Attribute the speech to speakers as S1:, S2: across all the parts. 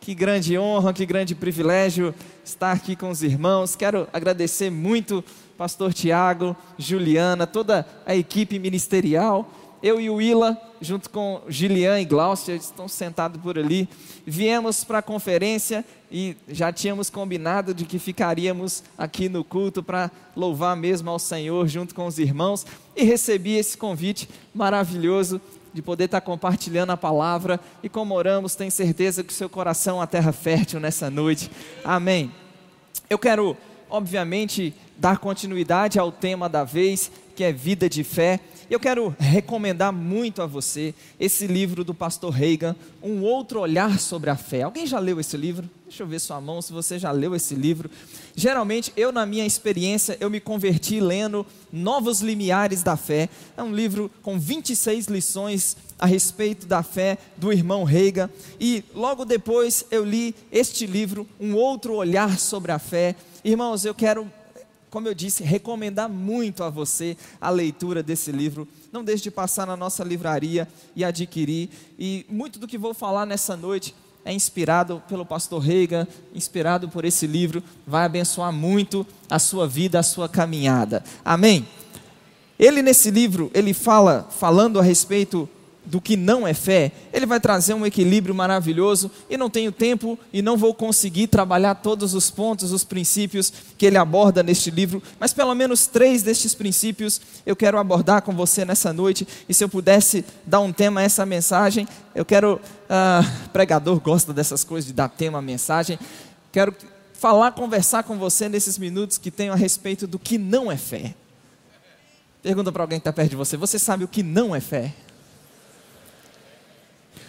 S1: Que grande honra, que grande privilégio estar aqui com os irmãos. Quero agradecer muito pastor Tiago, Juliana, toda a equipe ministerial. Eu e o Willa, junto com Gilian e Glaucia, estão sentados por ali. Viemos para a conferência e já tínhamos combinado de que ficaríamos aqui no culto para louvar mesmo ao Senhor junto com os irmãos. E recebi esse convite maravilhoso de poder estar compartilhando a palavra. E como oramos, tenho certeza que o seu coração é uma terra fértil nessa noite. Amém. Eu quero, obviamente, dar continuidade ao tema da vez, que é vida de fé. Eu quero recomendar muito a você esse livro do pastor Reagan, Um Outro Olhar sobre a Fé. Alguém já leu esse livro? Deixa eu ver sua mão se você já leu esse livro. Geralmente, eu na minha experiência, eu me converti lendo Novos Limiares da Fé. É um livro com 26 lições a respeito da fé do irmão Reagan. E logo depois eu li este livro, Um Outro Olhar sobre a Fé. Irmãos, eu quero como eu disse, recomendar muito a você a leitura desse livro. Não deixe de passar na nossa livraria e adquirir. E muito do que vou falar nessa noite é inspirado pelo pastor Reagan, inspirado por esse livro, vai abençoar muito a sua vida, a sua caminhada. Amém. Ele nesse livro, ele fala falando a respeito do que não é fé, ele vai trazer um equilíbrio maravilhoso e não tenho tempo e não vou conseguir trabalhar todos os pontos, os princípios que ele aborda neste livro, mas pelo menos três destes princípios eu quero abordar com você nessa noite e se eu pudesse dar um tema a essa mensagem, eu quero, ah, pregador gosta dessas coisas de dar tema à mensagem, quero falar, conversar com você nesses minutos que tenho a respeito do que não é fé. Pergunta para alguém que está perto de você: você sabe o que não é fé?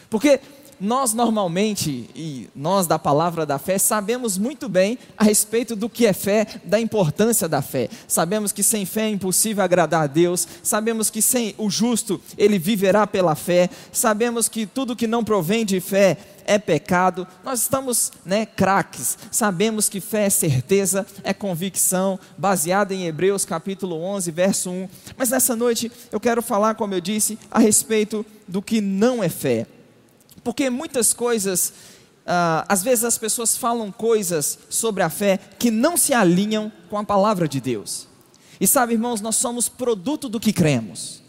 S1: Porque nós normalmente, e nós da palavra da fé, sabemos muito bem a respeito do que é fé, da importância da fé. Sabemos que sem fé é impossível agradar a Deus, sabemos que sem o justo ele viverá pela fé, sabemos que tudo que não provém de fé é pecado. Nós estamos, né, craques. Sabemos que fé é certeza, é convicção, baseada em Hebreus capítulo 11, verso 1. Mas nessa noite eu quero falar, como eu disse, a respeito do que não é fé. Porque muitas coisas, uh, às vezes as pessoas falam coisas sobre a fé que não se alinham com a palavra de Deus. E sabe, irmãos, nós somos produto do que cremos.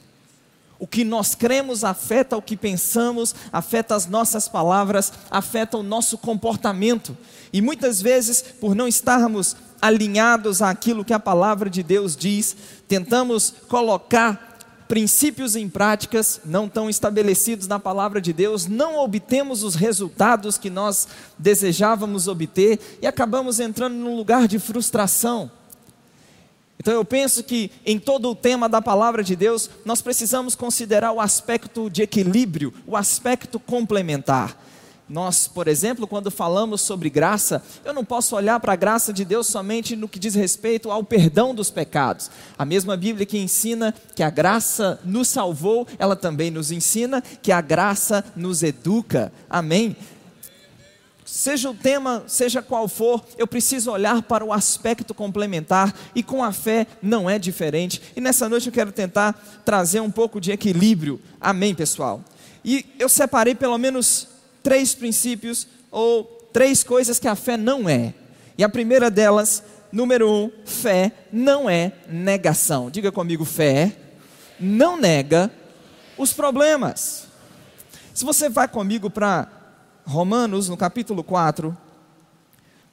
S1: O que nós cremos afeta o que pensamos, afeta as nossas palavras, afeta o nosso comportamento. E muitas vezes, por não estarmos alinhados àquilo que a palavra de Deus diz, tentamos colocar princípios em práticas não tão estabelecidos na palavra de Deus, não obtemos os resultados que nós desejávamos obter e acabamos entrando num lugar de frustração. Então eu penso que em todo o tema da palavra de Deus, nós precisamos considerar o aspecto de equilíbrio, o aspecto complementar. Nós, por exemplo, quando falamos sobre graça, eu não posso olhar para a graça de Deus somente no que diz respeito ao perdão dos pecados. A mesma Bíblia que ensina que a graça nos salvou, ela também nos ensina que a graça nos educa. Amém? Seja o tema, seja qual for, eu preciso olhar para o aspecto complementar e com a fé não é diferente. E nessa noite eu quero tentar trazer um pouco de equilíbrio. Amém, pessoal? E eu separei pelo menos três princípios ou três coisas que a fé não é. E a primeira delas, número um, fé não é negação. Diga comigo, fé não nega os problemas. Se você vai comigo para Romanos, no capítulo 4,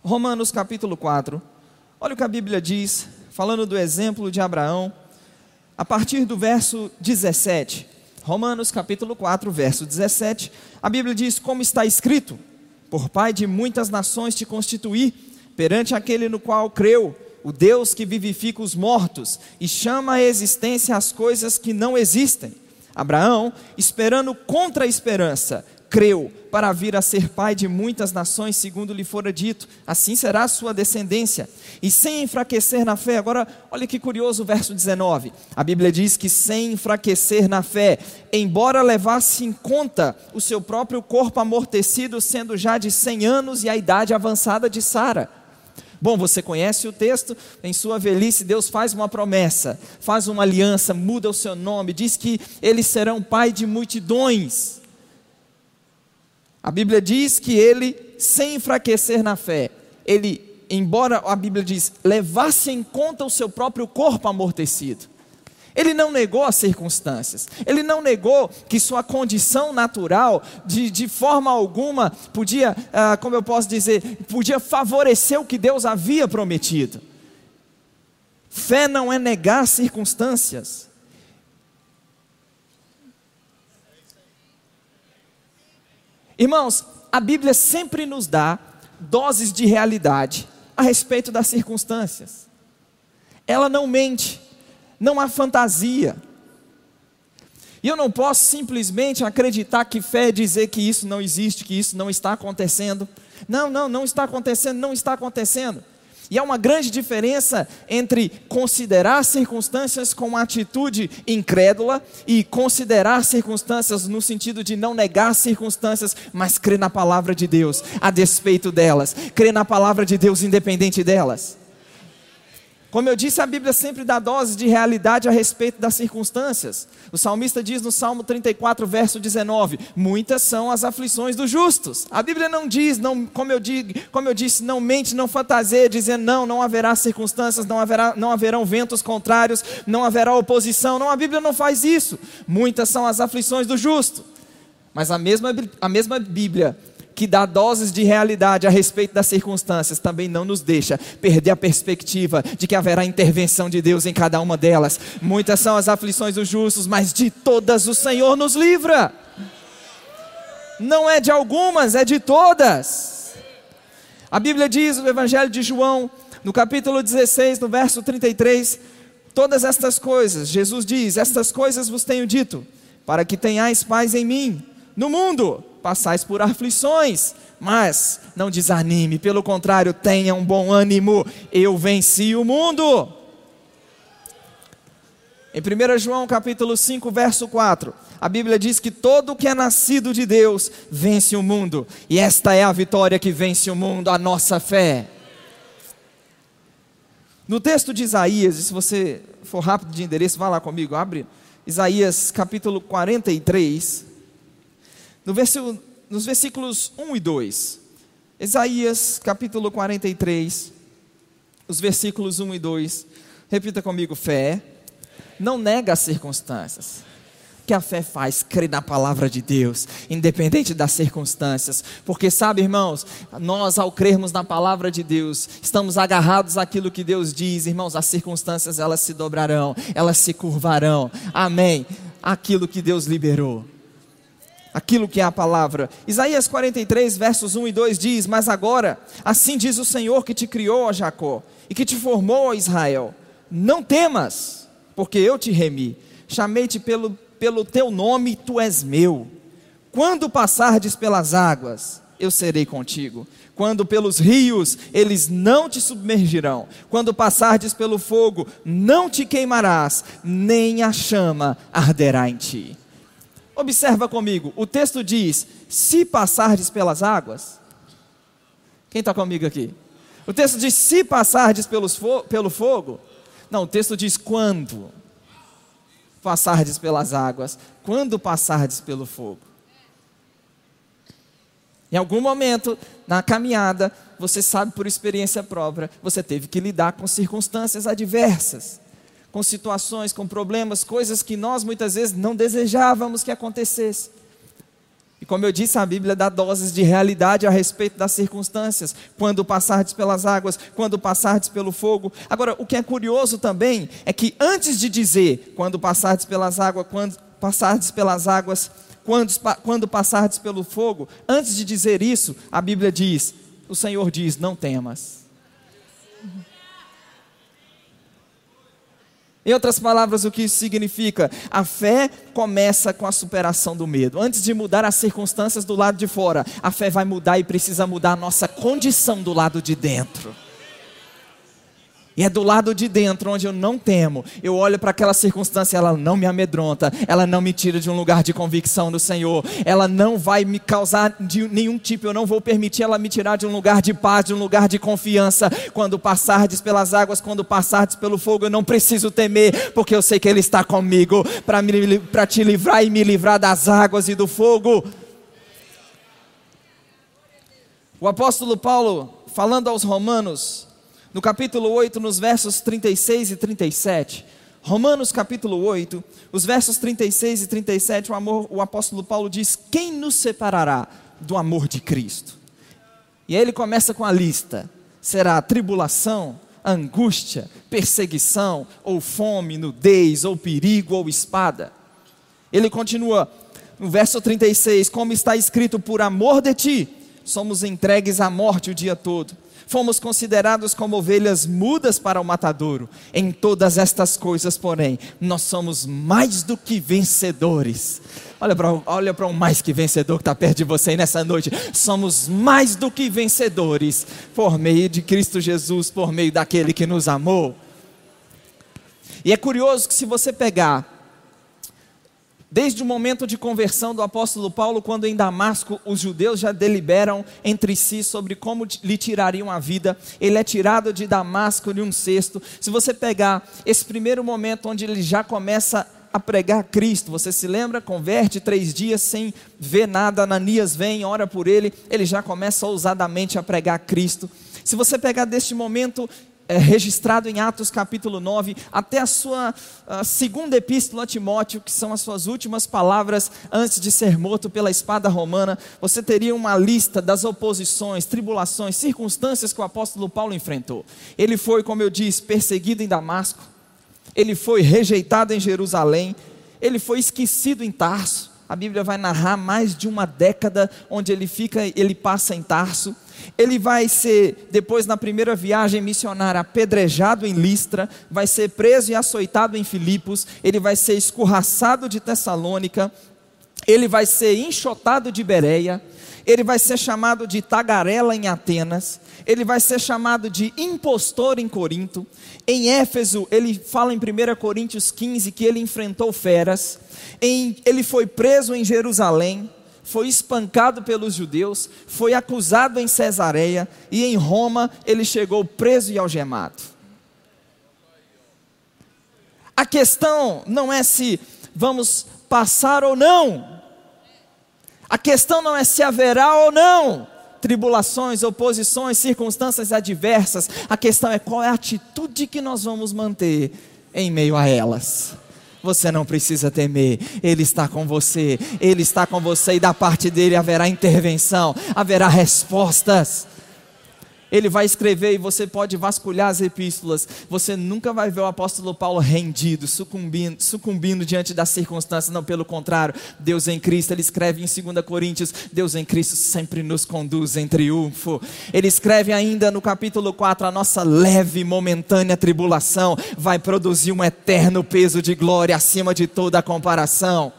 S1: Romanos capítulo 4, olha o que a Bíblia diz, falando do exemplo de Abraão, a partir do verso 17. Romanos capítulo 4, verso 17, a Bíblia diz: Como está escrito, por Pai de muitas nações te constituí, perante aquele no qual creu, o Deus que vivifica os mortos e chama à existência as coisas que não existem. Abraão, esperando contra a esperança, creu para vir a ser pai de muitas nações, segundo lhe fora dito, assim será a sua descendência. E sem enfraquecer na fé, agora olha que curioso o verso 19. A Bíblia diz que sem enfraquecer na fé, embora levasse em conta o seu próprio corpo amortecido, sendo já de 100 anos e a idade avançada de Sara. Bom, você conhece o texto, em sua velhice Deus faz uma promessa, faz uma aliança, muda o seu nome, diz que eles serão pai de multidões. A Bíblia diz que ele, sem enfraquecer na fé, ele, embora a Bíblia diz, levasse em conta o seu próprio corpo amortecido. Ele não negou as circunstâncias, ele não negou que sua condição natural, de, de forma alguma, podia, ah, como eu posso dizer, podia favorecer o que Deus havia prometido. Fé não é negar circunstâncias. Irmãos, a Bíblia sempre nos dá doses de realidade a respeito das circunstâncias. Ela não mente, não há fantasia. E eu não posso simplesmente acreditar que fé é dizer que isso não existe, que isso não está acontecendo. Não, não, não está acontecendo, não está acontecendo. E há uma grande diferença entre considerar circunstâncias com uma atitude incrédula e considerar circunstâncias no sentido de não negar circunstâncias, mas crer na palavra de Deus a despeito delas, crer na palavra de Deus independente delas. Como eu disse, a Bíblia sempre dá doses de realidade a respeito das circunstâncias. O salmista diz no Salmo 34, verso 19: Muitas são as aflições dos justos. A Bíblia não diz, não, como, eu digo, como eu disse, não mente, não fantaseia, dizendo não, não haverá circunstâncias, não, haverá, não haverão ventos contrários, não haverá oposição. Não, a Bíblia não faz isso. Muitas são as aflições do justo. Mas a mesma, a mesma Bíblia que dá doses de realidade a respeito das circunstâncias, também não nos deixa perder a perspectiva de que haverá intervenção de Deus em cada uma delas. Muitas são as aflições dos justos, mas de todas o Senhor nos livra. Não é de algumas, é de todas. A Bíblia diz no Evangelho de João, no capítulo 16, no verso 33, todas estas coisas, Jesus diz: Estas coisas vos tenho dito, para que tenhais paz em mim. No mundo passais por aflições, mas não desanime, pelo contrário, tenha um bom ânimo, eu venci o mundo. Em 1 João capítulo 5, verso 4, a Bíblia diz que todo que é nascido de Deus vence o mundo, e esta é a vitória que vence o mundo, a nossa fé. No texto de Isaías, se você for rápido de endereço, vá lá comigo, abre Isaías capítulo 43, no versículo, nos versículos 1 e 2, Isaías capítulo 43, os versículos 1 e 2, repita comigo: fé, não nega as circunstâncias. Que a fé faz? Crer na palavra de Deus, independente das circunstâncias. Porque, sabe, irmãos, nós, ao crermos na palavra de Deus, estamos agarrados àquilo que Deus diz, irmãos, as circunstâncias elas se dobrarão, elas se curvarão. Amém. Aquilo que Deus liberou aquilo que é a palavra. Isaías 43, versos 1 e 2 diz: Mas agora, assim diz o Senhor que te criou, ó Jacó, e que te formou, ó Israel: Não temas, porque eu te remi, chamei-te pelo, pelo teu nome, tu és meu. Quando passardes pelas águas, eu serei contigo. Quando pelos rios, eles não te submergirão. Quando passardes pelo fogo, não te queimarás, nem a chama arderá em ti. Observa comigo, o texto diz: se passardes pelas águas. Quem está comigo aqui? O texto diz: se passardes pelos fo pelo fogo. Não, o texto diz: quando passardes pelas águas. Quando passardes pelo fogo. Em algum momento na caminhada, você sabe por experiência própria, você teve que lidar com circunstâncias adversas com situações, com problemas, coisas que nós muitas vezes não desejávamos que acontecesse. E como eu disse, a Bíblia dá doses de realidade a respeito das circunstâncias, quando passardes pelas águas, quando passardes pelo fogo. Agora, o que é curioso também é que antes de dizer quando passardes pelas águas, quando passardes pelas águas, quando, quando passardes pelo fogo, antes de dizer isso, a Bíblia diz: o Senhor diz: não temas. Em outras palavras, o que isso significa? A fé começa com a superação do medo. Antes de mudar as circunstâncias do lado de fora, a fé vai mudar e precisa mudar a nossa condição do lado de dentro. E é do lado de dentro onde eu não temo. Eu olho para aquela circunstância, ela não me amedronta, ela não me tira de um lugar de convicção do Senhor, ela não vai me causar de nenhum tipo, eu não vou permitir ela me tirar de um lugar de paz, de um lugar de confiança. Quando passardes pelas águas, quando passardes pelo fogo, eu não preciso temer, porque eu sei que Ele está comigo para te livrar e me livrar das águas e do fogo. O apóstolo Paulo, falando aos Romanos, no capítulo 8, nos versos 36 e 37, Romanos capítulo 8, os versos 36 e 37, o, amor, o apóstolo Paulo diz: Quem nos separará do amor de Cristo? E aí ele começa com a lista: será tribulação, angústia, perseguição, ou fome, nudez, ou perigo, ou espada. Ele continua no verso 36, como está escrito: Por amor de ti, somos entregues à morte o dia todo Fomos considerados como ovelhas mudas para o matadouro. Em todas estas coisas, porém, nós somos mais do que vencedores. Olha para olha um mais que vencedor que está perto de você nessa noite. Somos mais do que vencedores por meio de Cristo Jesus, por meio daquele que nos amou. E é curioso que se você pegar Desde o momento de conversão do apóstolo Paulo, quando em Damasco os judeus já deliberam entre si sobre como lhe tirariam a vida, ele é tirado de Damasco de um cesto. Se você pegar esse primeiro momento onde ele já começa a pregar Cristo, você se lembra? Converte três dias sem ver nada, Ananias vem, ora por ele, ele já começa ousadamente a pregar Cristo. Se você pegar deste momento é, registrado em Atos capítulo 9, até a sua a segunda epístola a Timóteo, que são as suas últimas palavras antes de ser morto pela espada romana, você teria uma lista das oposições, tribulações, circunstâncias que o apóstolo Paulo enfrentou. Ele foi, como eu disse, perseguido em Damasco, ele foi rejeitado em Jerusalém, ele foi esquecido em Tarso. A Bíblia vai narrar mais de uma década onde ele fica, ele passa em Tarso ele vai ser, depois na primeira viagem missionária, apedrejado em Listra, vai ser preso e açoitado em Filipos, ele vai ser escorraçado de Tessalônica, ele vai ser enxotado de Bereia, ele vai ser chamado de tagarela em Atenas, ele vai ser chamado de impostor em Corinto. Em Éfeso, ele fala em 1 Coríntios 15 que ele enfrentou feras. Em, ele foi preso em Jerusalém foi espancado pelos judeus, foi acusado em Cesareia e em Roma ele chegou preso e algemado. A questão não é se vamos passar ou não. A questão não é se haverá ou não tribulações, oposições, circunstâncias adversas. A questão é qual é a atitude que nós vamos manter em meio a elas. Você não precisa temer, Ele está com você, Ele está com você e da parte dele haverá intervenção, haverá respostas ele vai escrever e você pode vasculhar as epístolas. Você nunca vai ver o apóstolo Paulo rendido, sucumbindo, sucumbindo diante das circunstâncias. Não, pelo contrário, Deus em Cristo, ele escreve em 2 Coríntios: Deus em Cristo sempre nos conduz em triunfo. Ele escreve ainda no capítulo 4: a nossa leve e momentânea tribulação vai produzir um eterno peso de glória acima de toda a comparação.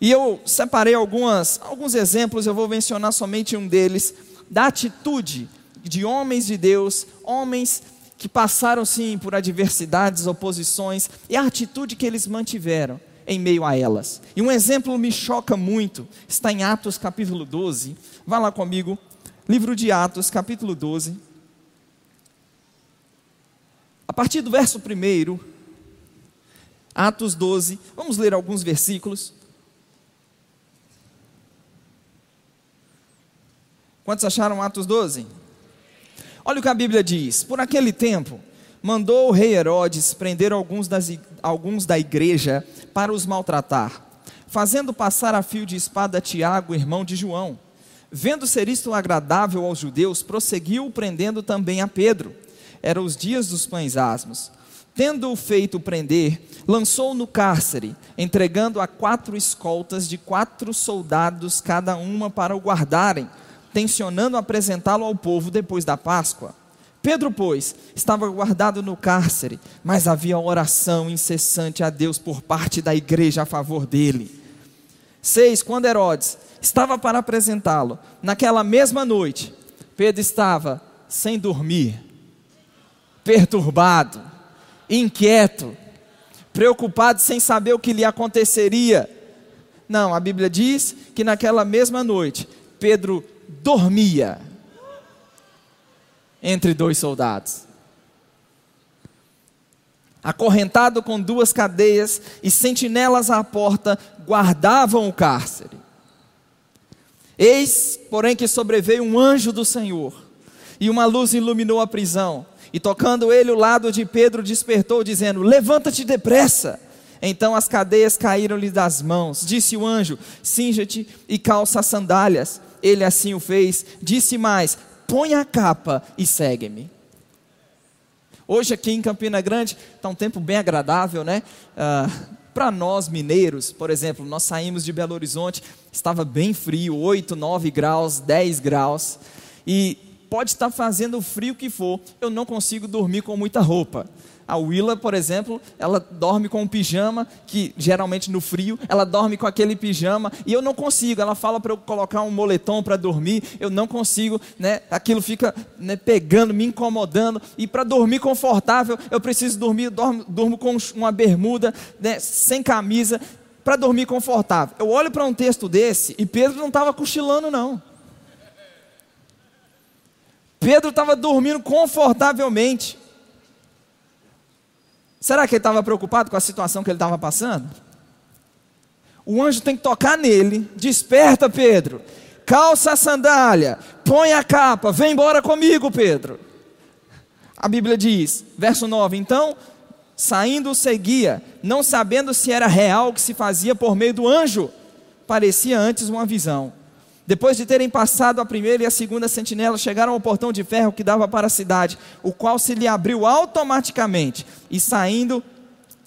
S1: E eu separei algumas, alguns exemplos, eu vou mencionar somente um deles da atitude de homens de Deus, homens que passaram sim por adversidades, oposições, e a atitude que eles mantiveram em meio a elas. E um exemplo me choca muito, está em Atos capítulo 12. Vá lá comigo, livro de Atos, capítulo 12. A partir do verso 1, Atos 12, vamos ler alguns versículos. Quantos acharam Atos 12? Olha o que a Bíblia diz: Por aquele tempo, mandou o rei Herodes prender alguns, das, alguns da igreja para os maltratar, fazendo passar a fio de espada Tiago, irmão de João. Vendo ser isto agradável aos judeus, prosseguiu prendendo também a Pedro. Eram os dias dos pães asmos. Tendo-o feito prender, lançou-o no cárcere, entregando a quatro escoltas de quatro soldados cada uma para o guardarem tensionando apresentá-lo ao povo depois da Páscoa. Pedro, pois, estava guardado no cárcere, mas havia oração incessante a Deus por parte da igreja a favor dele. 6. Quando Herodes estava para apresentá-lo, naquela mesma noite, Pedro estava sem dormir, perturbado, inquieto, preocupado sem saber o que lhe aconteceria. Não, a Bíblia diz que naquela mesma noite, Pedro dormia entre dois soldados. Acorrentado com duas cadeias e sentinelas à porta guardavam o cárcere. Eis, porém, que sobreveio um anjo do Senhor, e uma luz iluminou a prisão. E tocando ele o lado de Pedro, despertou, dizendo: Levanta-te depressa. Então as cadeias caíram-lhe das mãos. Disse o anjo: Cinja-te e calça as sandálias. Ele assim o fez. Disse mais: Põe a capa e segue-me. Hoje aqui em Campina Grande está um tempo bem agradável, né? Ah, Para nós mineiros, por exemplo, nós saímos de Belo Horizonte, estava bem frio, 8, 9 graus, 10 graus, e pode estar fazendo o frio que for, eu não consigo dormir com muita roupa. A Willa, por exemplo, ela dorme com um pijama, que geralmente no frio, ela dorme com aquele pijama, e eu não consigo. Ela fala para eu colocar um moletom para dormir, eu não consigo, né? Aquilo fica né, pegando, me incomodando. E para dormir confortável, eu preciso dormir, eu dormo, durmo com uma bermuda, né, sem camisa, para dormir confortável. Eu olho para um texto desse e Pedro não estava cochilando, não. Pedro estava dormindo confortavelmente. Será que ele estava preocupado com a situação que ele estava passando? O anjo tem que tocar nele. Desperta, Pedro. Calça a sandália. Põe a capa. Vem embora comigo, Pedro. A Bíblia diz, verso 9: Então, saindo, seguia, não sabendo se era real o que se fazia por meio do anjo. Parecia antes uma visão. Depois de terem passado a primeira e a segunda sentinela, chegaram ao portão de ferro que dava para a cidade, o qual se lhe abriu automaticamente, e saindo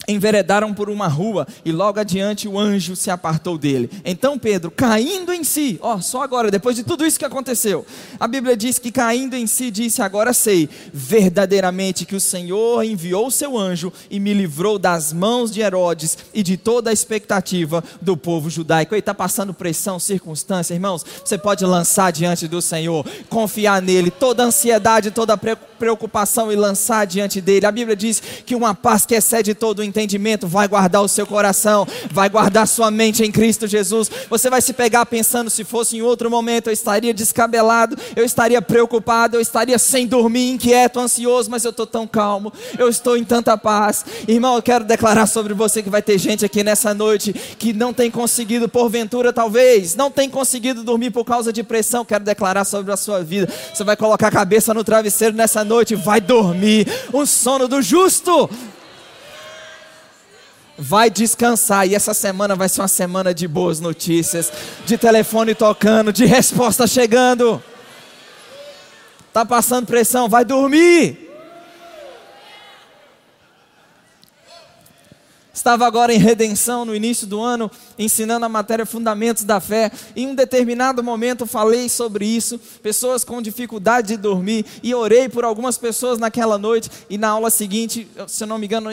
S1: enveredaram por uma rua e logo adiante o anjo se apartou dele. Então Pedro, caindo em si, ó, só agora, depois de tudo isso que aconteceu, a Bíblia diz que caindo em si disse: Agora sei verdadeiramente que o Senhor enviou seu anjo e me livrou das mãos de Herodes e de toda a expectativa do povo judaico. Ele está passando pressão, circunstância, irmãos. Você pode lançar diante do Senhor, confiar nele, toda ansiedade, toda preocupação e lançar diante dele. A Bíblia diz que uma paz que excede todo o entendimento, vai guardar o seu coração, vai guardar sua mente em Cristo Jesus. Você vai se pegar pensando: se fosse em outro momento, eu estaria descabelado, eu estaria preocupado, eu estaria sem dormir, inquieto, ansioso, mas eu estou tão calmo, eu estou em tanta paz. Irmão, eu quero declarar sobre você que vai ter gente aqui nessa noite que não tem conseguido, porventura, talvez, não tem conseguido dormir por causa de pressão. Quero declarar sobre a sua vida. Você vai colocar a cabeça no travesseiro nessa noite, vai dormir. O sono do justo vai descansar. E essa semana vai ser uma semana de boas notícias, de telefone tocando, de resposta chegando. Tá passando pressão, vai dormir. Estava agora em redenção no início do ano, ensinando a matéria Fundamentos da Fé. Em um determinado momento falei sobre isso, pessoas com dificuldade de dormir, e orei por algumas pessoas naquela noite. E na aula seguinte, se eu não me engano,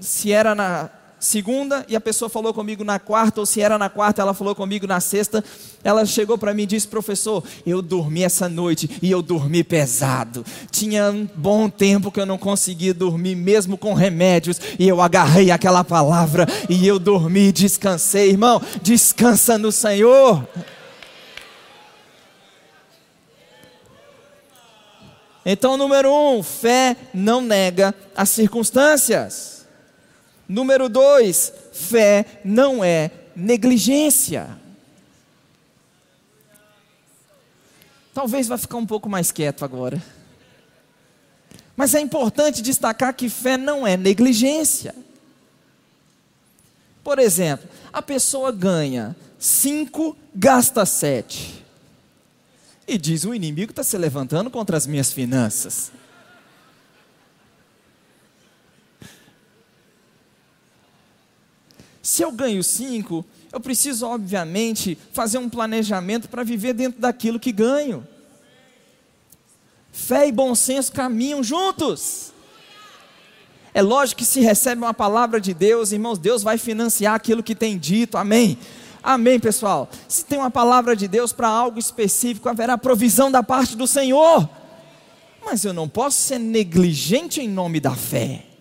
S1: se era na segunda e a pessoa falou comigo na quarta, ou se era na quarta, ela falou comigo na sexta. Ela chegou para mim e disse: Professor, eu dormi essa noite e eu dormi pesado. Tinha um bom tempo que eu não conseguia dormir, mesmo com remédios, e eu agarrei aquela palavra e eu dormi, descansei. Irmão, descansa no Senhor. Então, número um, fé não nega as circunstâncias. Número dois, fé não é negligência. Talvez vá ficar um pouco mais quieto agora. Mas é importante destacar que fé não é negligência. Por exemplo, a pessoa ganha cinco, gasta sete. E diz: o inimigo está se levantando contra as minhas finanças. Se eu ganho cinco, eu preciso, obviamente, fazer um planejamento para viver dentro daquilo que ganho. Fé e bom senso caminham juntos. É lógico que se recebe uma palavra de Deus, irmãos, Deus vai financiar aquilo que tem dito, amém. Amém, pessoal. Se tem uma palavra de Deus para algo específico, haverá provisão da parte do Senhor. Mas eu não posso ser negligente em nome da fé.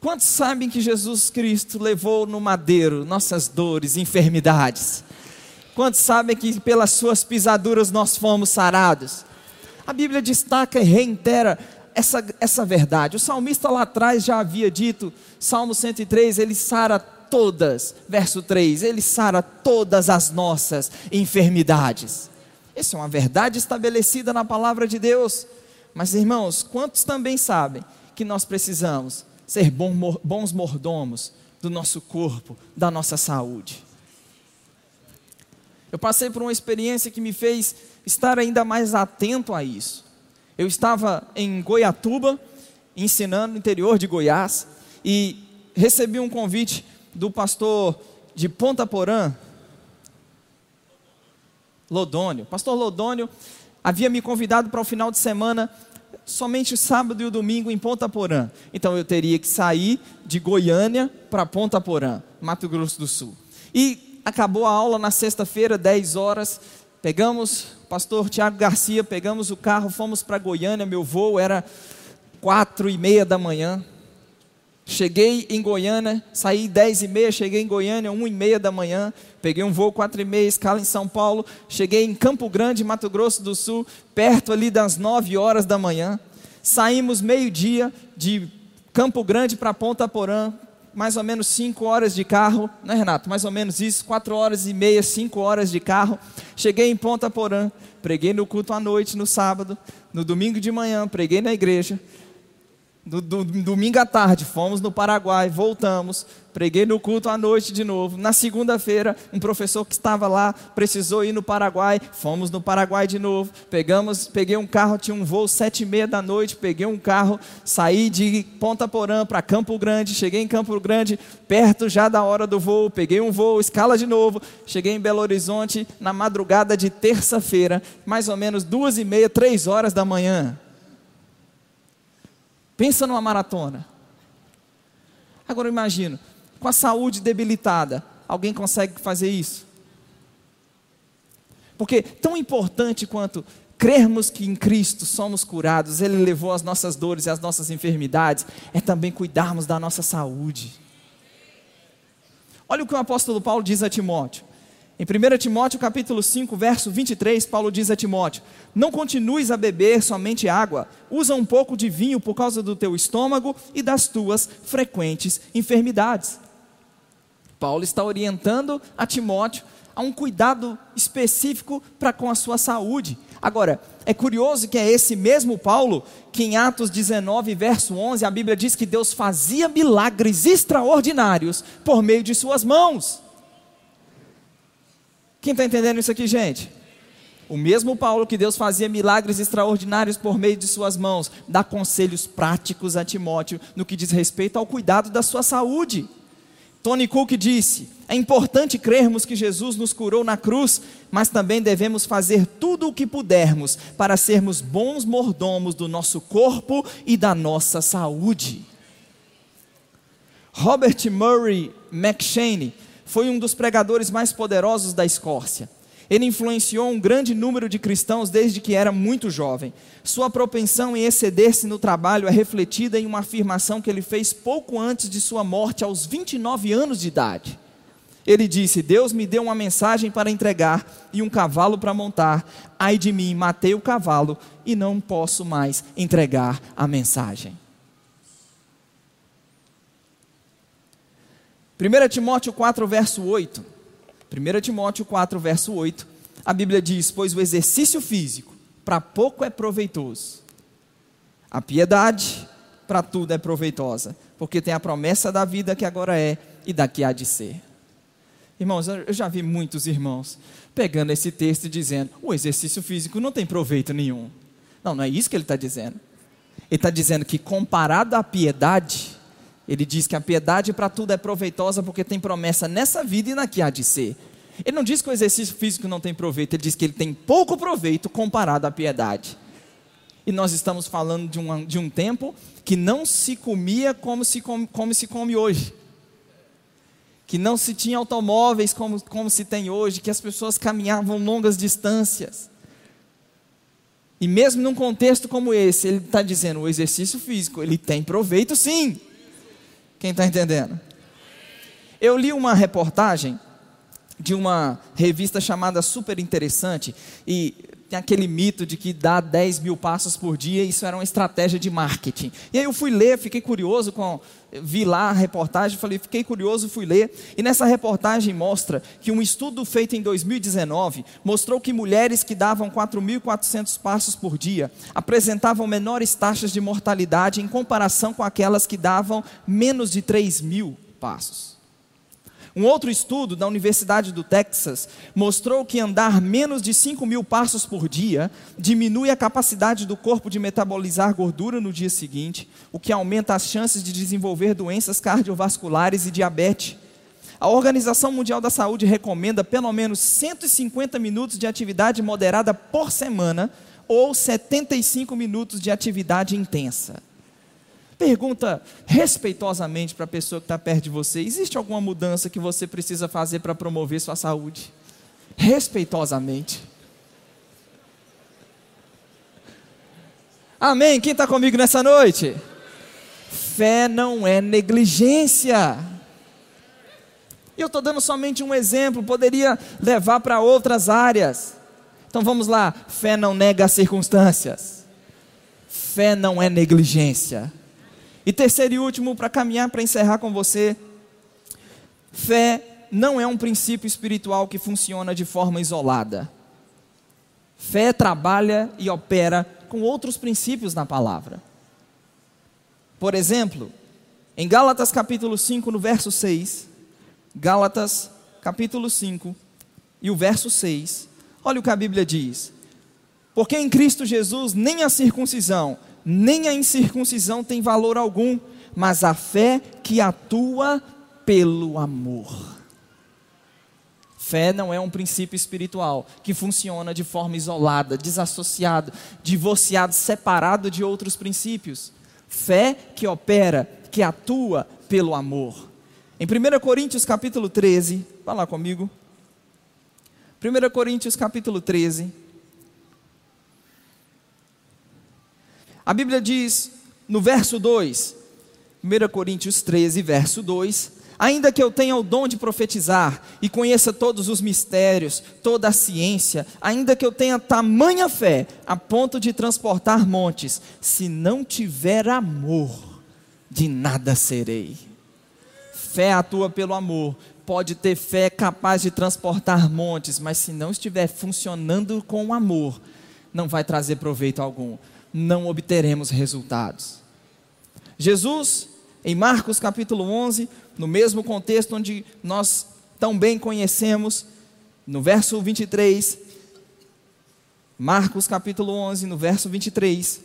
S1: Quantos sabem que Jesus Cristo levou no madeiro nossas dores, enfermidades? Quantos sabem que pelas suas pisaduras nós fomos sarados? A Bíblia destaca e reitera essa, essa verdade. O salmista lá atrás já havia dito, Salmo 103, ele sara todas, verso 3, Ele sara todas as nossas enfermidades. Essa é uma verdade estabelecida na palavra de Deus. Mas, irmãos, quantos também sabem que nós precisamos ser bons mordomos do nosso corpo, da nossa saúde? Eu passei por uma experiência que me fez estar ainda mais atento a isso. Eu estava em Goiatuba, ensinando no interior de Goiás, e recebi um convite do pastor de Ponta Porã, Lodônio. Pastor Lodônio havia me convidado para o final de semana, somente o sábado e o domingo em Ponta Porã. Então eu teria que sair de Goiânia para Ponta Porã, Mato Grosso do Sul. E acabou a aula na sexta-feira, 10 horas. Pegamos, pastor Tiago Garcia, pegamos o carro, fomos para Goiânia. Meu voo era quatro e meia da manhã. Cheguei em Goiânia, saí 10 e meia, cheguei em Goiânia 1 e meia da manhã, peguei um voo 4 e meia, escala em São Paulo, cheguei em Campo Grande, Mato Grosso do Sul, perto ali das 9 horas da manhã. Saímos meio-dia de Campo Grande para Ponta Porã, mais ou menos 5 horas de carro, né Renato? Mais ou menos isso, 4 horas e meia, 5 horas de carro. Cheguei em Ponta Porã, preguei no culto à noite, no sábado, no domingo de manhã, preguei na igreja. Do, do, domingo à tarde, fomos no Paraguai, voltamos, preguei no culto à noite de novo. Na segunda-feira, um professor que estava lá precisou ir no Paraguai, fomos no Paraguai de novo. Pegamos, peguei um carro, tinha um voo sete e meia da noite, peguei um carro, saí de Ponta Porã para Campo Grande, cheguei em Campo Grande, perto já da hora do voo, peguei um voo, escala de novo, cheguei em Belo Horizonte na madrugada de terça-feira, mais ou menos duas e meia, três horas da manhã. Pensa numa maratona. Agora eu imagino, com a saúde debilitada, alguém consegue fazer isso? Porque tão importante quanto crermos que em Cristo somos curados, Ele levou as nossas dores e as nossas enfermidades, é também cuidarmos da nossa saúde. Olha o que o apóstolo Paulo diz a Timóteo. Em 1 Timóteo capítulo 5, verso 23, Paulo diz a Timóteo: Não continues a beber somente água, usa um pouco de vinho por causa do teu estômago e das tuas frequentes enfermidades. Paulo está orientando a Timóteo a um cuidado específico para com a sua saúde. Agora, é curioso que é esse mesmo Paulo que em Atos 19, verso 11, a Bíblia diz que Deus fazia milagres extraordinários por meio de suas mãos. Quem está entendendo isso aqui, gente? O mesmo Paulo que Deus fazia milagres extraordinários por meio de suas mãos, dá conselhos práticos a Timóteo no que diz respeito ao cuidado da sua saúde. Tony Cook disse: É importante crermos que Jesus nos curou na cruz, mas também devemos fazer tudo o que pudermos para sermos bons mordomos do nosso corpo e da nossa saúde. Robert Murray McShane foi um dos pregadores mais poderosos da Escócia. Ele influenciou um grande número de cristãos desde que era muito jovem. Sua propensão em exceder-se no trabalho é refletida em uma afirmação que ele fez pouco antes de sua morte, aos 29 anos de idade. Ele disse: Deus me deu uma mensagem para entregar e um cavalo para montar. Ai de mim, matei o cavalo e não posso mais entregar a mensagem. 1 Timóteo 4, verso 8. 1 Timóteo 4, verso 8. A Bíblia diz: Pois o exercício físico para pouco é proveitoso, a piedade para tudo é proveitosa, porque tem a promessa da vida que agora é e daqui há de ser. Irmãos, eu já vi muitos irmãos pegando esse texto e dizendo: o exercício físico não tem proveito nenhum. Não, não é isso que ele está dizendo. Ele está dizendo que comparado à piedade, ele diz que a piedade para tudo é proveitosa porque tem promessa nessa vida e na que há de ser. Ele não diz que o exercício físico não tem proveito, ele diz que ele tem pouco proveito comparado à piedade. E nós estamos falando de um, de um tempo que não se comia como se come, como se come hoje. Que não se tinha automóveis como, como se tem hoje, que as pessoas caminhavam longas distâncias. E mesmo num contexto como esse, ele está dizendo: o exercício físico, ele tem proveito sim. Quem está entendendo? Eu li uma reportagem de uma revista chamada Super Interessante e tem aquele mito de que dá 10 mil passos por dia, isso era uma estratégia de marketing. E aí eu fui ler, fiquei curioso com. Vi lá a reportagem, falei, fiquei curioso, fui ler. E nessa reportagem mostra que um estudo feito em 2019 mostrou que mulheres que davam 4.400 passos por dia apresentavam menores taxas de mortalidade em comparação com aquelas que davam menos de 3 mil passos. Um outro estudo da Universidade do Texas mostrou que andar menos de 5 mil passos por dia diminui a capacidade do corpo de metabolizar gordura no dia seguinte, o que aumenta as chances de desenvolver doenças cardiovasculares e diabetes. A Organização Mundial da Saúde recomenda pelo menos 150 minutos de atividade moderada por semana ou 75 minutos de atividade intensa. Pergunta respeitosamente para a pessoa que está perto de você: existe alguma mudança que você precisa fazer para promover sua saúde? Respeitosamente. Amém? Quem está comigo nessa noite? Fé não é negligência. E eu estou dando somente um exemplo, poderia levar para outras áreas. Então vamos lá: fé não nega as circunstâncias. Fé não é negligência. E terceiro e último, para caminhar, para encerrar com você, fé não é um princípio espiritual que funciona de forma isolada. Fé trabalha e opera com outros princípios na palavra. Por exemplo, em Gálatas capítulo 5, no verso 6, Gálatas capítulo 5 e o verso 6, olha o que a Bíblia diz: Porque em Cristo Jesus nem a circuncisão, nem a incircuncisão tem valor algum, mas a fé que atua pelo amor. Fé não é um princípio espiritual que funciona de forma isolada, desassociado, divorciado, separado de outros princípios. Fé que opera, que atua pelo amor. Em 1 Coríntios capítulo 13, vá lá comigo. 1 Coríntios capítulo 13, A Bíblia diz no verso 2, 1 Coríntios 13, verso 2: Ainda que eu tenha o dom de profetizar e conheça todos os mistérios, toda a ciência, ainda que eu tenha tamanha fé a ponto de transportar montes, se não tiver amor, de nada serei. Fé atua pelo amor, pode ter fé capaz de transportar montes, mas se não estiver funcionando com amor, não vai trazer proveito algum não obteremos resultados. Jesus, em Marcos capítulo 11, no mesmo contexto onde nós tão bem conhecemos, no verso 23, Marcos capítulo 11, no verso 23,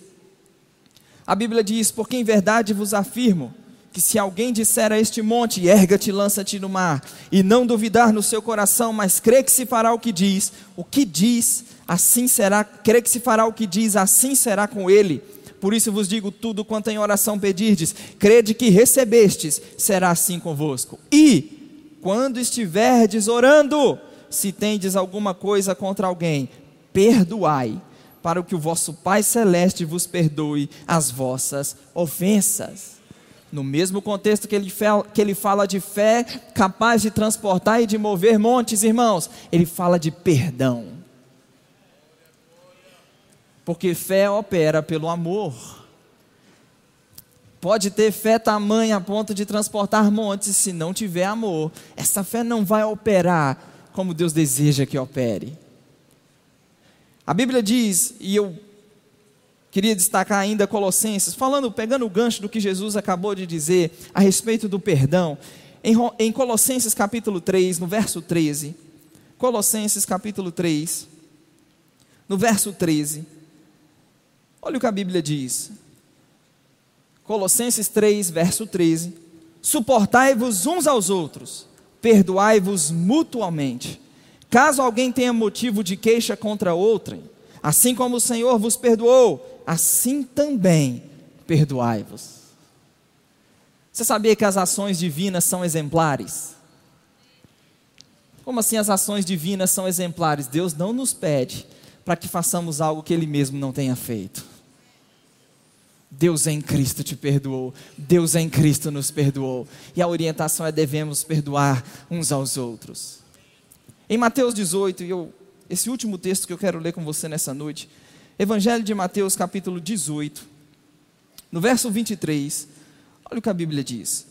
S1: a Bíblia diz: Porque em verdade vos afirmo, que se alguém disser a este monte, erga-te, lança-te no mar, e não duvidar no seu coração, mas crê que se fará o que diz, o que diz, assim será, crê que se fará o que diz, assim será com ele. Por isso vos digo tudo quanto em oração pedirdes, crede que recebestes, será assim convosco. E, quando estiverdes orando, se tendes alguma coisa contra alguém, perdoai, para que o vosso Pai Celeste vos perdoe as vossas ofensas no mesmo contexto que ele, que ele fala de fé capaz de transportar e de mover montes, irmãos, ele fala de perdão. Porque fé opera pelo amor. Pode ter fé tamanha a ponto de transportar montes, se não tiver amor, essa fé não vai operar como Deus deseja que opere. A Bíblia diz, e eu Queria destacar ainda Colossenses, falando, pegando o gancho do que Jesus acabou de dizer a respeito do perdão. Em, Colossenses capítulo 3, no verso 13. Colossenses capítulo 3, no verso 13. Olha o que a Bíblia diz. Colossenses 3, verso 13. Suportai-vos uns aos outros, perdoai-vos mutualmente. Caso alguém tenha motivo de queixa contra outrem, assim como o Senhor vos perdoou, assim também perdoai-vos. Você sabia que as ações divinas são exemplares? Como assim as ações divinas são exemplares? Deus não nos pede para que façamos algo que Ele mesmo não tenha feito. Deus em Cristo te perdoou, Deus em Cristo nos perdoou, e a orientação é devemos perdoar uns aos outros. Em Mateus 18, eu esse último texto que eu quero ler com você nessa noite. Evangelho de Mateus, capítulo 18, no verso 23. Olha o que a Bíblia diz.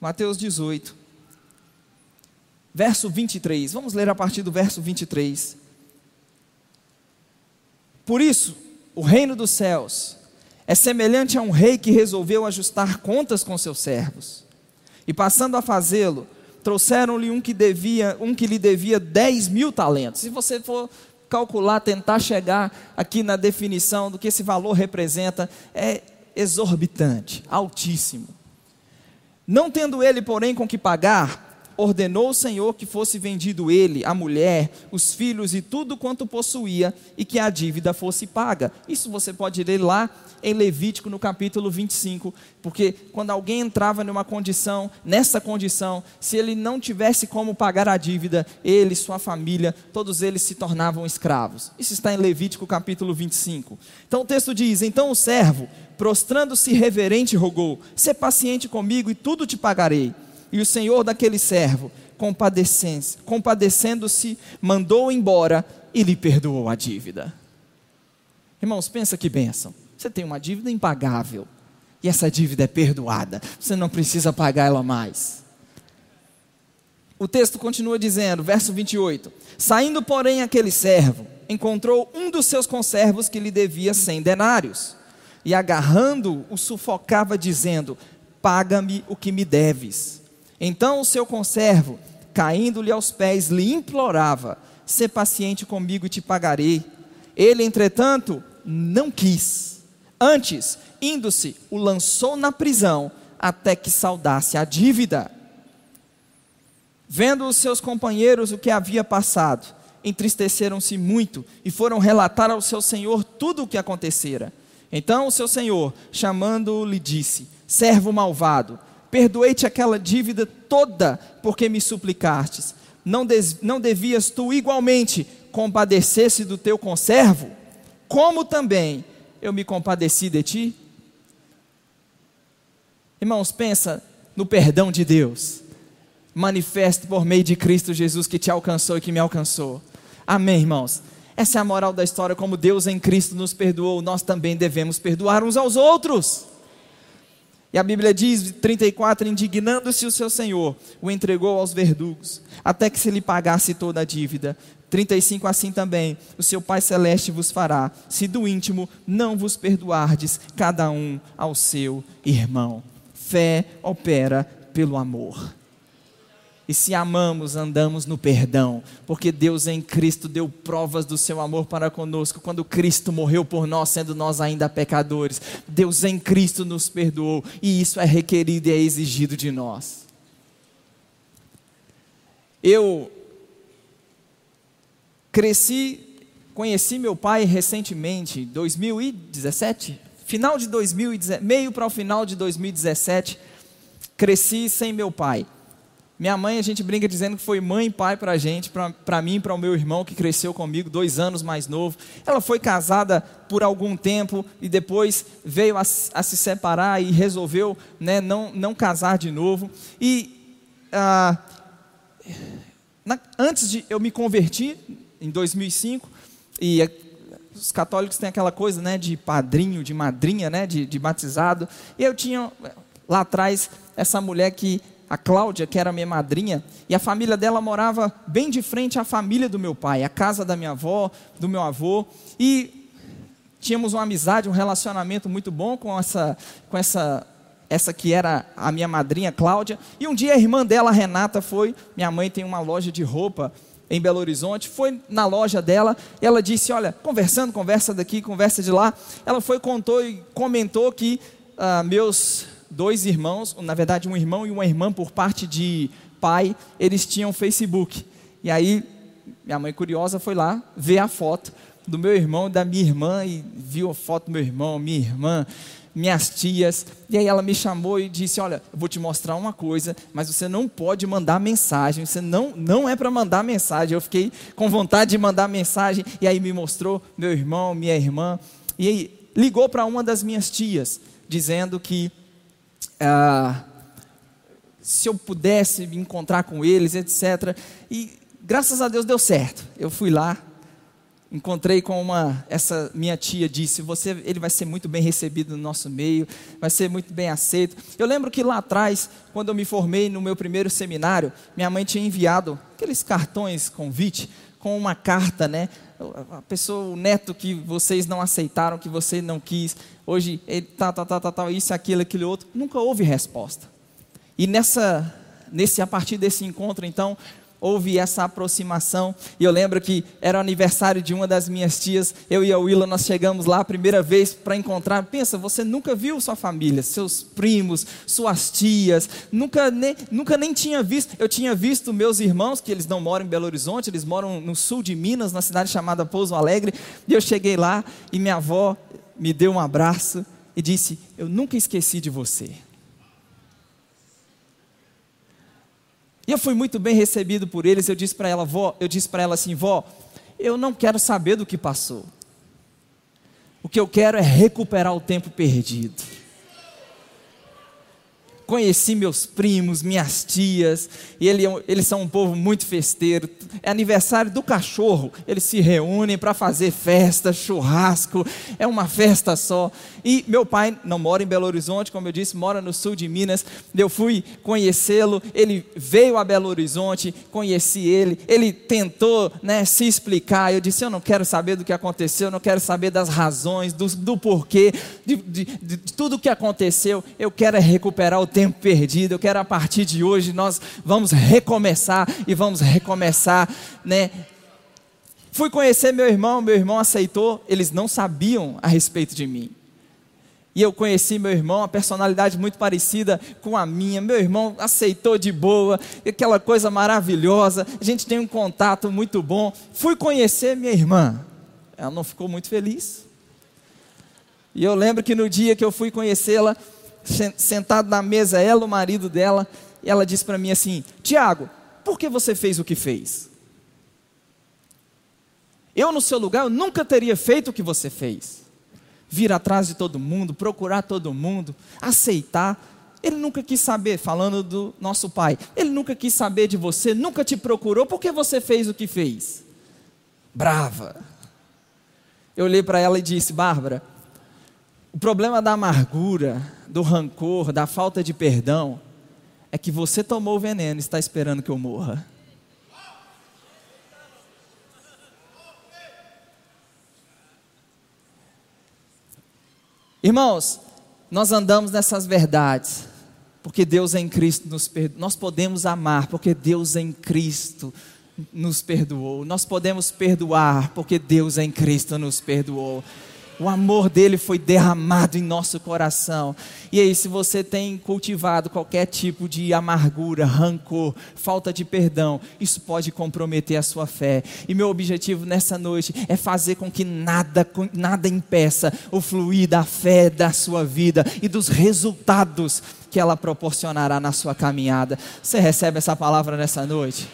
S1: Mateus 18, verso 23. Vamos ler a partir do verso 23. Por isso, o reino dos céus é semelhante a um rei que resolveu ajustar contas com seus servos. E passando a fazê-lo, trouxeram-lhe um que devia, um que lhe devia 10 mil talentos. Se você for calcular, tentar chegar aqui na definição do que esse valor representa, é exorbitante, altíssimo. Não tendo ele, porém, com que pagar, ordenou o Senhor que fosse vendido ele, a mulher, os filhos e tudo quanto possuía, e que a dívida fosse paga. Isso você pode ler lá em Levítico no capítulo 25, porque quando alguém entrava numa condição, nessa condição, se ele não tivesse como pagar a dívida, ele, sua família, todos eles se tornavam escravos. Isso está em Levítico capítulo 25. Então o texto diz: Então o servo, prostrando-se reverente, rogou: Sê paciente comigo e tudo te pagarei. E o senhor daquele servo, compadecendo-se, mandou embora e lhe perdoou a dívida. Irmãos, pensa que bênção. Você tem uma dívida impagável. E essa dívida é perdoada. Você não precisa pagar ela mais. O texto continua dizendo, verso 28. Saindo, porém, aquele servo, encontrou um dos seus conservos que lhe devia cem denários. E agarrando, o sufocava, dizendo: Paga-me o que me deves. Então o seu conservo, caindo-lhe aos pés, lhe implorava: Sê paciente comigo e te pagarei. Ele, entretanto, não quis. Antes, indo-se, o lançou na prisão até que saudasse a dívida. Vendo os seus companheiros o que havia passado, entristeceram-se muito e foram relatar ao seu senhor tudo o que acontecera. Então o seu senhor, chamando-o, lhe disse: Servo malvado, perdoei-te aquela dívida toda porque me suplicastes. Não, des, não devias tu igualmente compadecer-se do teu conservo? Como também eu me compadeci de ti? Irmãos, pensa no perdão de Deus, manifesto por meio de Cristo Jesus que te alcançou e que me alcançou. Amém, irmãos? Essa é a moral da história, como Deus em Cristo nos perdoou, nós também devemos perdoar uns aos outros. E a Bíblia diz, 34, indignando-se o seu senhor, o entregou aos verdugos, até que se lhe pagasse toda a dívida. 35, assim também, o seu Pai Celeste vos fará, se do íntimo não vos perdoardes, cada um ao seu irmão. Fé opera pelo amor. E se amamos, andamos no perdão, porque Deus em Cristo deu provas do seu amor para conosco. Quando Cristo morreu por nós, sendo nós ainda pecadores, Deus em Cristo nos perdoou, e isso é requerido e é exigido de nós. Eu cresci, conheci meu pai recentemente, 2017, final de 2017, meio para o final de 2017, cresci sem meu pai. Minha mãe, a gente brinca dizendo que foi mãe e pai para a gente, para mim e para o meu irmão que cresceu comigo, dois anos mais novo. Ela foi casada por algum tempo e depois veio a, a se separar e resolveu né, não, não casar de novo. E ah, na, antes de eu me convertir, em 2005, e os católicos têm aquela coisa né, de padrinho, de madrinha, né, de, de batizado. E eu tinha lá atrás essa mulher que a Cláudia, que era minha madrinha, e a família dela morava bem de frente à família do meu pai, a casa da minha avó, do meu avô, e tínhamos uma amizade, um relacionamento muito bom com essa, com essa, essa que era a minha madrinha Cláudia. E um dia a irmã dela, Renata, foi, minha mãe tem uma loja de roupa em Belo Horizonte, foi na loja dela, e ela disse, olha, conversando, conversa daqui, conversa de lá, ela foi contou e comentou que ah, meus dois irmãos, na verdade um irmão e uma irmã por parte de pai, eles tinham Facebook. E aí minha mãe curiosa foi lá ver a foto do meu irmão e da minha irmã e viu a foto do meu irmão, minha irmã, minhas tias. E aí ela me chamou e disse: "Olha, eu vou te mostrar uma coisa, mas você não pode mandar mensagem, você não não é para mandar mensagem". Eu fiquei com vontade de mandar mensagem e aí me mostrou meu irmão, minha irmã e aí ligou para uma das minhas tias dizendo que ah, se eu pudesse me encontrar com eles, etc. E graças a Deus deu certo. Eu fui lá, encontrei com uma essa minha tia disse você ele vai ser muito bem recebido no nosso meio vai ser muito bem aceito eu lembro que lá atrás quando eu me formei no meu primeiro seminário minha mãe tinha enviado aqueles cartões convite com uma carta né? A pessoa o neto que vocês não aceitaram que você não quis hoje ele tá tá tá tá, tá isso aquilo aquilo outro nunca houve resposta. E nessa nesse a partir desse encontro então houve essa aproximação. E eu lembro que era o aniversário de uma das minhas tias, eu e a Willa, nós chegamos lá a primeira vez para encontrar. Pensa, você nunca viu sua família, seus primos, suas tias, nunca nem, nunca nem tinha visto. Eu tinha visto meus irmãos, que eles não moram em Belo Horizonte, eles moram no sul de Minas, na cidade chamada Pouso Alegre. E eu cheguei lá e minha avó me deu um abraço e disse: Eu nunca esqueci de você. E eu fui muito bem recebido por eles. Eu disse para ela, vó, eu disse para ela assim, vó, eu não quero saber do que passou. O que eu quero é recuperar o tempo perdido conheci meus primos, minhas tias, e ele, eles são um povo muito festeiro. É aniversário do cachorro, eles se reúnem para fazer festa, churrasco, é uma festa só. E meu pai não mora em Belo Horizonte, como eu disse, mora no sul de Minas. Eu fui conhecê-lo, ele veio a Belo Horizonte, conheci ele, ele tentou né, se explicar. Eu disse: Eu não quero saber do que aconteceu, eu não quero saber das razões, do, do porquê, de, de, de, de tudo o que aconteceu. Eu quero é recuperar o tempo tempo perdido. Eu quero a partir de hoje nós vamos recomeçar e vamos recomeçar, né? Fui conhecer meu irmão, meu irmão aceitou, eles não sabiam a respeito de mim. E eu conheci meu irmão, uma personalidade muito parecida com a minha. Meu irmão aceitou de boa, aquela coisa maravilhosa. A gente tem um contato muito bom. Fui conhecer minha irmã. Ela não ficou muito feliz. E eu lembro que no dia que eu fui conhecê-la, sentado na mesa, ela, o marido dela, e ela disse para mim assim: Tiago, por que você fez o que fez? Eu, no seu lugar, eu nunca teria feito o que você fez. Vir atrás de todo mundo, procurar todo mundo, aceitar. Ele nunca quis saber, falando do nosso pai, ele nunca quis saber de você, nunca te procurou, por que você fez o que fez? Brava. Eu olhei para ela e disse: Bárbara, o problema da amargura, do rancor, da falta de perdão, é que você tomou o veneno e está esperando que eu morra. Irmãos, nós andamos nessas verdades, porque Deus em Cristo nos perdoou. Nós podemos amar, porque Deus em Cristo nos perdoou. Nós podemos perdoar, porque Deus em Cristo nos perdoou. O amor dele foi derramado em nosso coração. E aí, se você tem cultivado qualquer tipo de amargura, rancor, falta de perdão, isso pode comprometer a sua fé. E meu objetivo nessa noite é fazer com que nada, nada impeça o fluir da fé da sua vida e dos resultados que ela proporcionará na sua caminhada. Você recebe essa palavra nessa noite?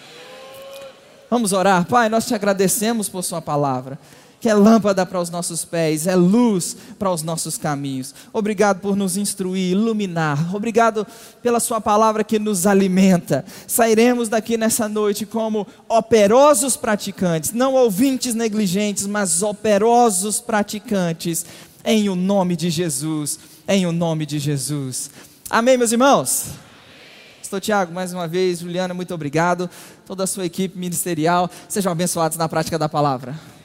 S1: Vamos orar. Pai, nós te agradecemos por Sua palavra que é lâmpada para os nossos pés, é luz para os nossos caminhos. Obrigado por nos instruir, iluminar. Obrigado pela Sua palavra que nos alimenta. Sairemos daqui nessa noite como operosos praticantes, não ouvintes negligentes, mas operosos praticantes, em o nome de Jesus. Em o nome de Jesus. Amém, meus irmãos? Pastor Tiago, mais uma vez, Juliana, muito obrigado. Toda a sua equipe ministerial, sejam abençoados na prática da palavra.